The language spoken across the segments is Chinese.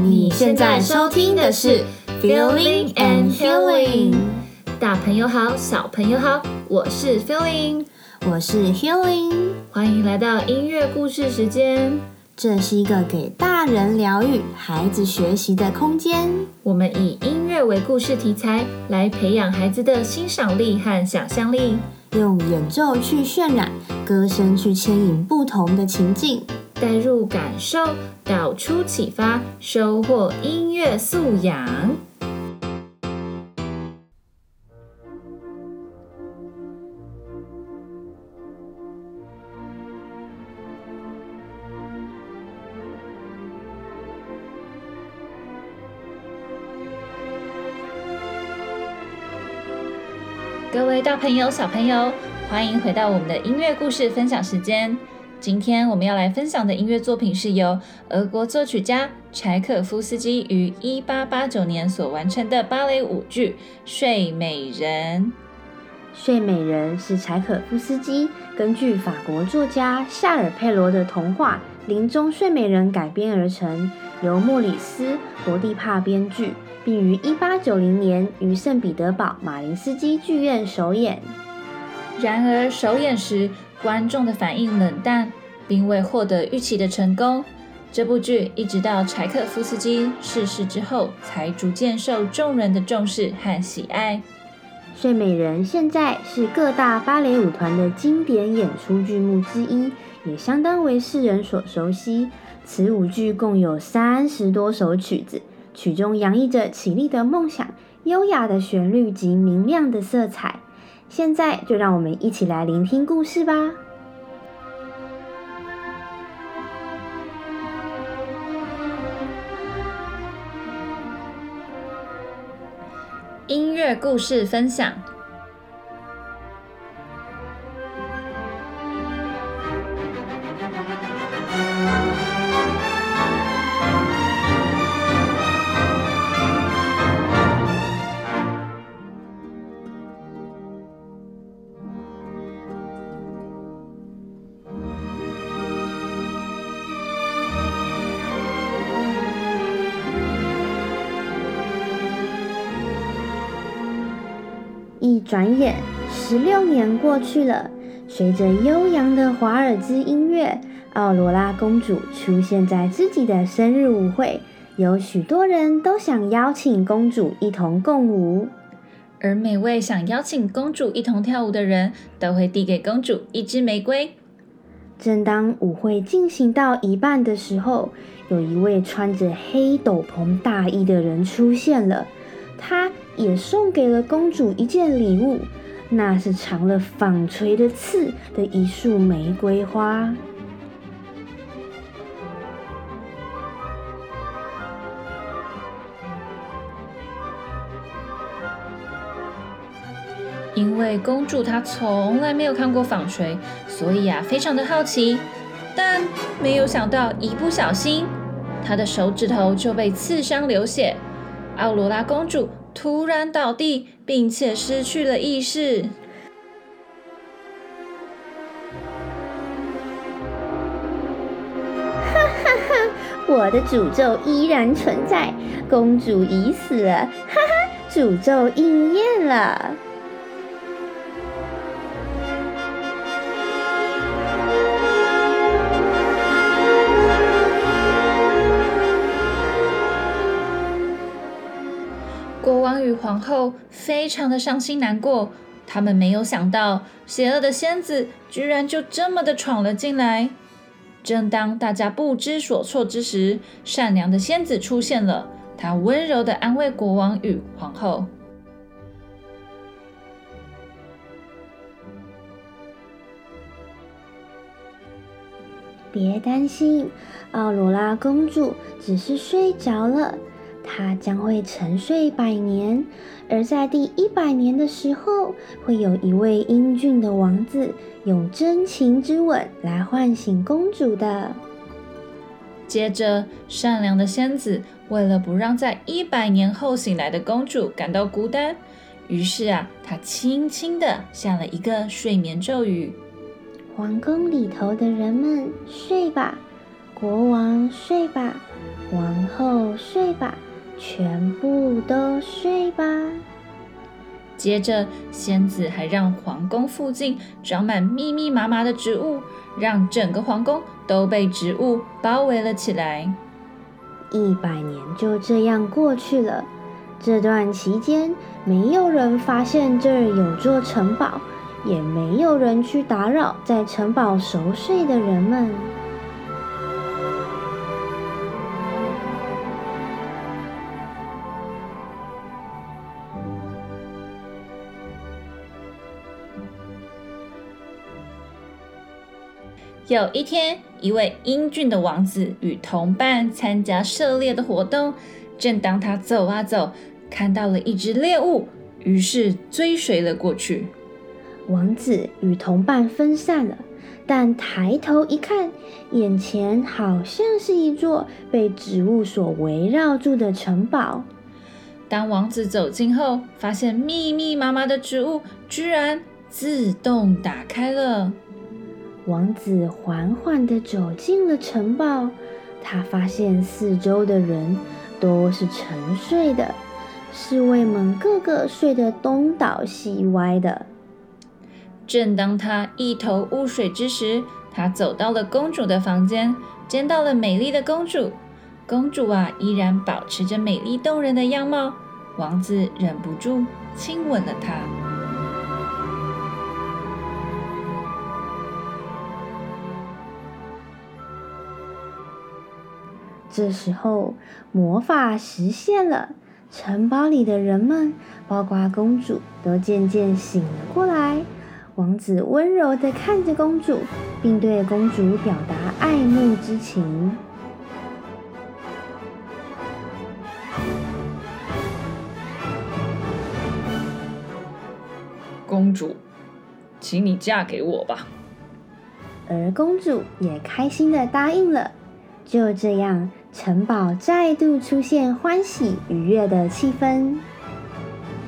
你现在收听的是 Feeling and Healing。大朋友好，小朋友好，我是 Feeling，我是 Healing，欢迎来到音乐故事时间。这是一个给大人疗愈、孩子学习的空间。我们以音乐为故事题材，来培养孩子的欣赏力和想象力，用演奏去渲染，歌声去牵引不同的情境。带入感受，导出启发，收获音乐素养。各位大朋友、小朋友，欢迎回到我们的音乐故事分享时间。今天我们要来分享的音乐作品是由俄国作曲家柴可夫斯基于一八八九年所完成的芭蕾舞剧《睡美人》。《睡美人》是柴可夫斯基根据法国作家夏尔佩罗的童话《林中睡美人》改编而成，由莫里斯·伯蒂帕编剧，并于一八九零年于圣彼得堡马林斯基剧院首演。然而首演时，观众的反应冷淡，并未获得预期的成功。这部剧一直到柴可夫斯基逝世之后，才逐渐受众人的重视和喜爱。《睡美人》现在是各大芭蕾舞团的经典演出剧目之一，也相当为世人所熟悉。此舞剧共有三十多首曲子，曲中洋溢着绮丽的梦想、优雅的旋律及明亮的色彩。现在就让我们一起来聆听故事吧。音乐故事分享。转眼，十六年过去了。随着悠扬的华尔兹音乐，奥罗拉公主出现在自己的生日舞会，有许多人都想邀请公主一同共舞。而每位想邀请公主一同跳舞的人，都会递给公主一支玫瑰。正当舞会进行到一半的时候，有一位穿着黑斗篷大衣的人出现了。他也送给了公主一件礼物，那是长了纺锤的刺的一束玫瑰花。因为公主她从来没有看过纺锤，所以啊，非常的好奇，但没有想到一不小心，她的手指头就被刺伤流血。奥罗拉公主突然倒地，并且失去了意识。哈哈哈！我的诅咒依然存在，公主已死了。哈哈，诅咒应验了。后非常的伤心难过，他们没有想到邪恶的仙子居然就这么的闯了进来。正当大家不知所措之时，善良的仙子出现了，她温柔的安慰国王与皇后：“别担心，奥罗拉公主只是睡着了。”他将会沉睡百年，而在第一百年的时候，会有一位英俊的王子用真情之吻来唤醒公主的。接着，善良的仙子为了不让在一百年后醒来的公主感到孤单，于是啊，她轻轻地下了一个睡眠咒语：“皇宫里头的人们睡吧。”国王睡吧，王后睡吧，全部都睡吧。接着，仙子还让皇宫附近长满密密麻麻的植物，让整个皇宫都被植物包围了起来。一百年就这样过去了。这段期间，没有人发现这儿有座城堡，也没有人去打扰在城堡熟睡的人们。有一天，一位英俊的王子与同伴参加狩猎的活动。正当他走啊走，看到了一只猎物，于是追随了过去。王子与同伴分散了，但抬头一看，眼前好像是一座被植物所围绕住的城堡。当王子走近后，发现密密麻麻的植物居然自动打开了。王子缓缓地走进了城堡，他发现四周的人都是沉睡的，侍卫们个个睡得东倒西歪的。正当他一头雾水之时，他走到了公主的房间，见到了美丽的公主。公主啊，依然保持着美丽动人的样貌。王子忍不住亲吻了她。这时候，魔法实现了，城堡里的人们，包括公主，都渐渐醒了过来。王子温柔地看着公主，并对公主表达爱慕之情。公主，请你嫁给我吧。而公主也开心的答应了。就这样。城堡再度出现欢喜愉悦的气氛。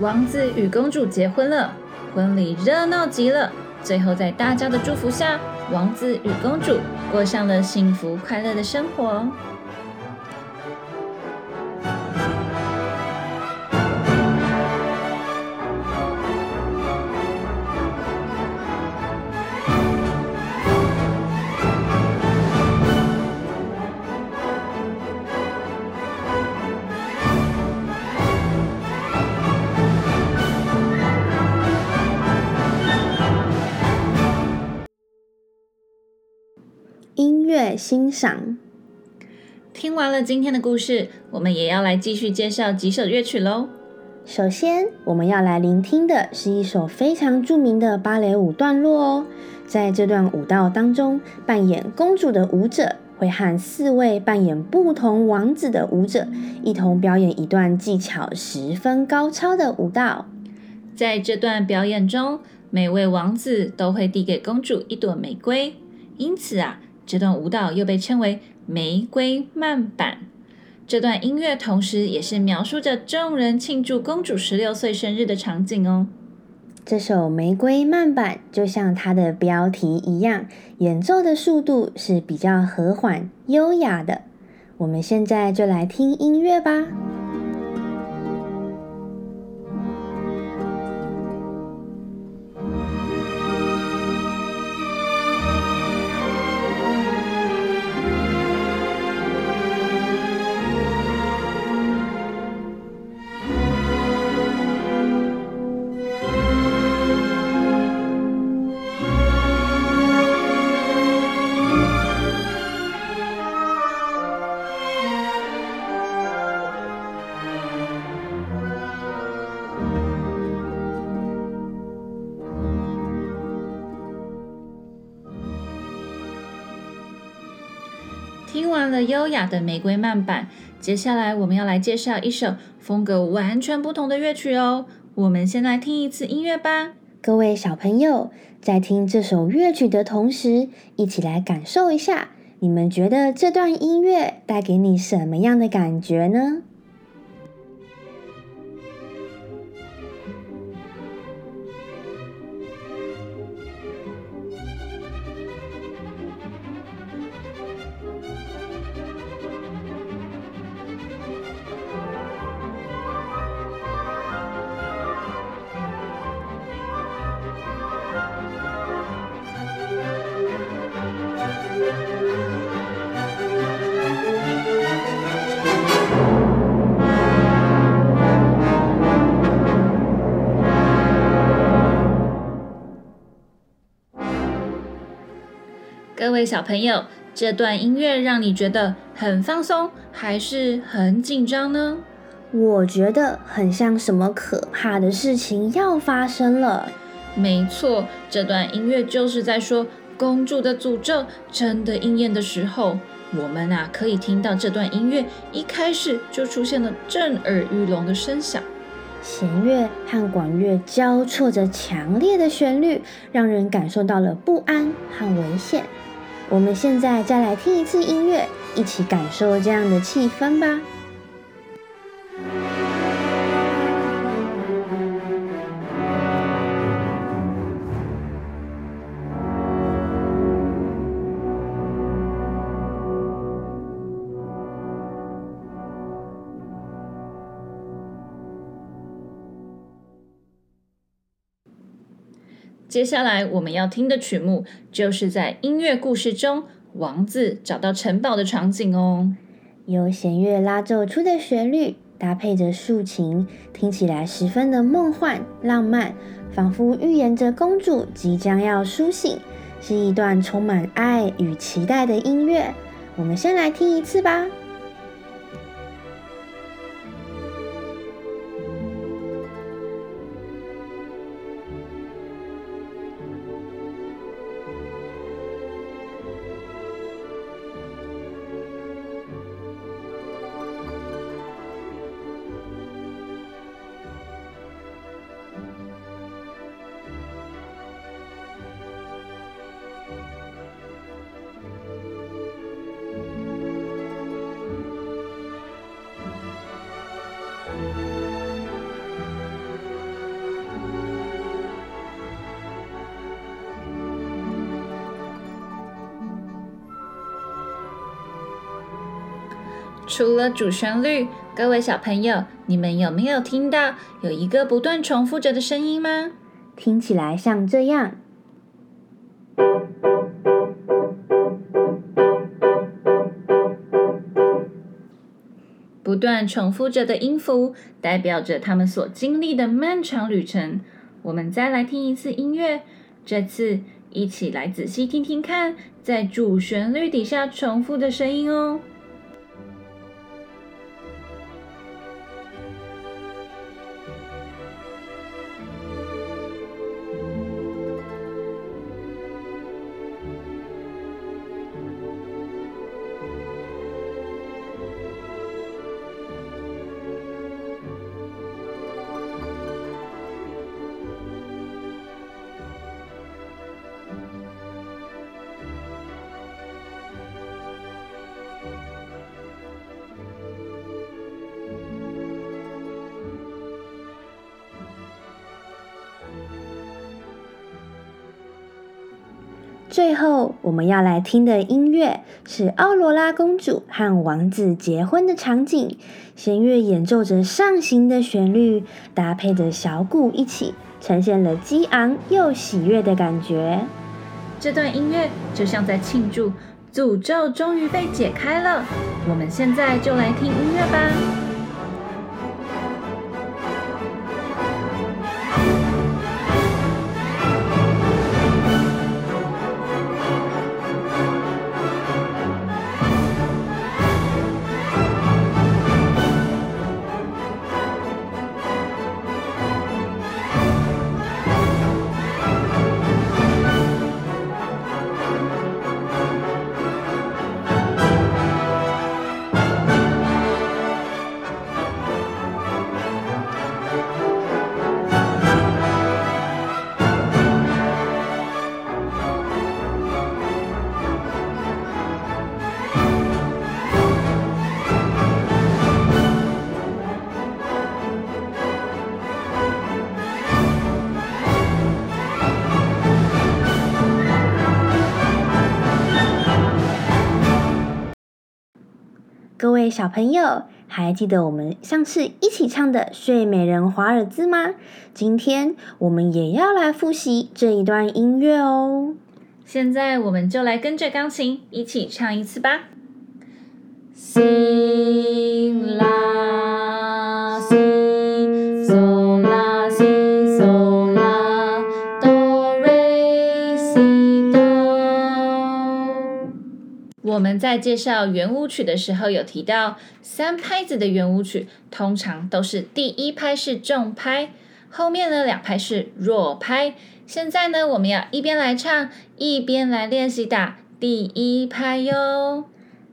王子与公主结婚了，婚礼热闹极了。最后，在大家的祝福下，王子与公主过上了幸福快乐的生活。欣赏。听完了今天的故事，我们也要来继续介绍几首乐曲喽。首先，我们要来聆听的是一首非常著名的芭蕾舞段落哦。在这段舞蹈当中，扮演公主的舞者会和四位扮演不同王子的舞者一同表演一段技巧十分高超的舞蹈。在这段表演中，每位王子都会递给公主一朵玫瑰，因此啊。这段舞蹈又被称为玫瑰慢板。这段音乐同时也是描述着众人庆祝公主十六岁生日的场景哦。这首玫瑰慢板就像它的标题一样，演奏的速度是比较和缓、优雅的。我们现在就来听音乐吧。听完了优雅的玫瑰慢板，接下来我们要来介绍一首风格完全不同的乐曲哦。我们先来听一次音乐吧。各位小朋友，在听这首乐曲的同时，一起来感受一下，你们觉得这段音乐带给你什么样的感觉呢？各位小朋友，这段音乐让你觉得很放松，还是很紧张呢？我觉得很像什么可怕的事情要发生了。没错，这段音乐就是在说公主的诅咒真的应验的时候。我们啊，可以听到这段音乐一开始就出现了震耳欲聋的声响，弦乐和管乐交错着强烈的旋律，让人感受到了不安和危险。我们现在再来听一次音乐，一起感受这样的气氛吧。接下来我们要听的曲目，就是在音乐故事中王子找到城堡的场景哦。由弦乐拉奏出的旋律，搭配着竖琴，听起来十分的梦幻浪漫，仿佛预言着公主即将要苏醒，是一段充满爱与期待的音乐。我们先来听一次吧。除了主旋律，各位小朋友，你们有没有听到有一个不断重复着的声音吗？听起来像这样。不断重复着的音符，代表着他们所经历的漫长旅程。我们再来听一次音乐，这次一起来仔细听听看，在主旋律底下重复的声音哦。最后，我们要来听的音乐是奥罗拉公主和王子结婚的场景。弦乐演奏着上行的旋律，搭配着小鼓一起，呈现了激昂又喜悦的感觉。这段音乐就像在庆祝诅咒终于被解开了。我们现在就来听音乐吧。各位小朋友，还记得我们上次一起唱的《睡美人华尔兹》吗？今天我们也要来复习这一段音乐哦。现在我们就来跟着钢琴一起唱一次吧。Sing la 们在介绍圆舞曲的时候有提到，三拍子的圆舞曲通常都是第一拍是重拍，后面呢两拍是弱拍。现在呢，我们要一边来唱，一边来练习打第一拍哟。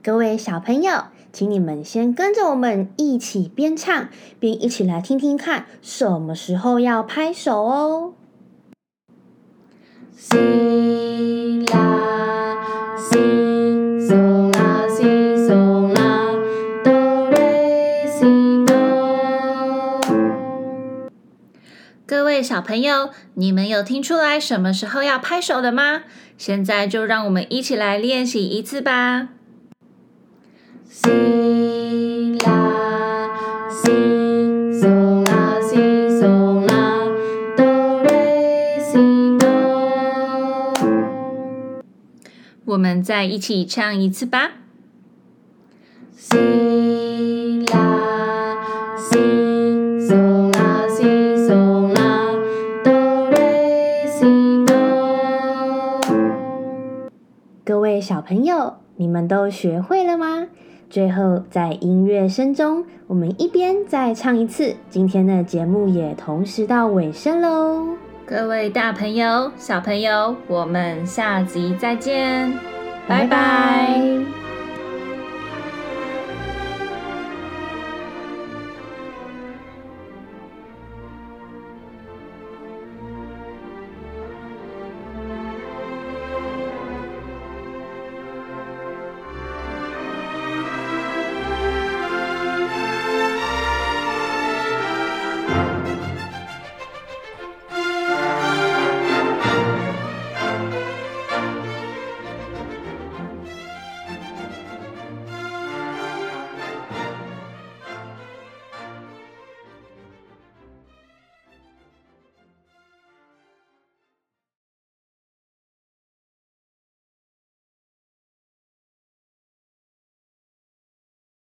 各位小朋友，请你们先跟着我们一起边唱边一起来听听看，什么时候要拍手哦。西啦西各位小朋友，你们有听出来什么时候要拍手的吗？现在就让我们一起来练习一次吧。西啦西嗦啦西嗦啦哆瑞西哆，我们再一起唱一次吧。西啦西各位小朋友，你们都学会了吗？最后，在音乐声中，我们一边再唱一次。今天的节目也同时到尾声喽。各位大朋友、小朋友，我们下集再见，拜拜。拜拜。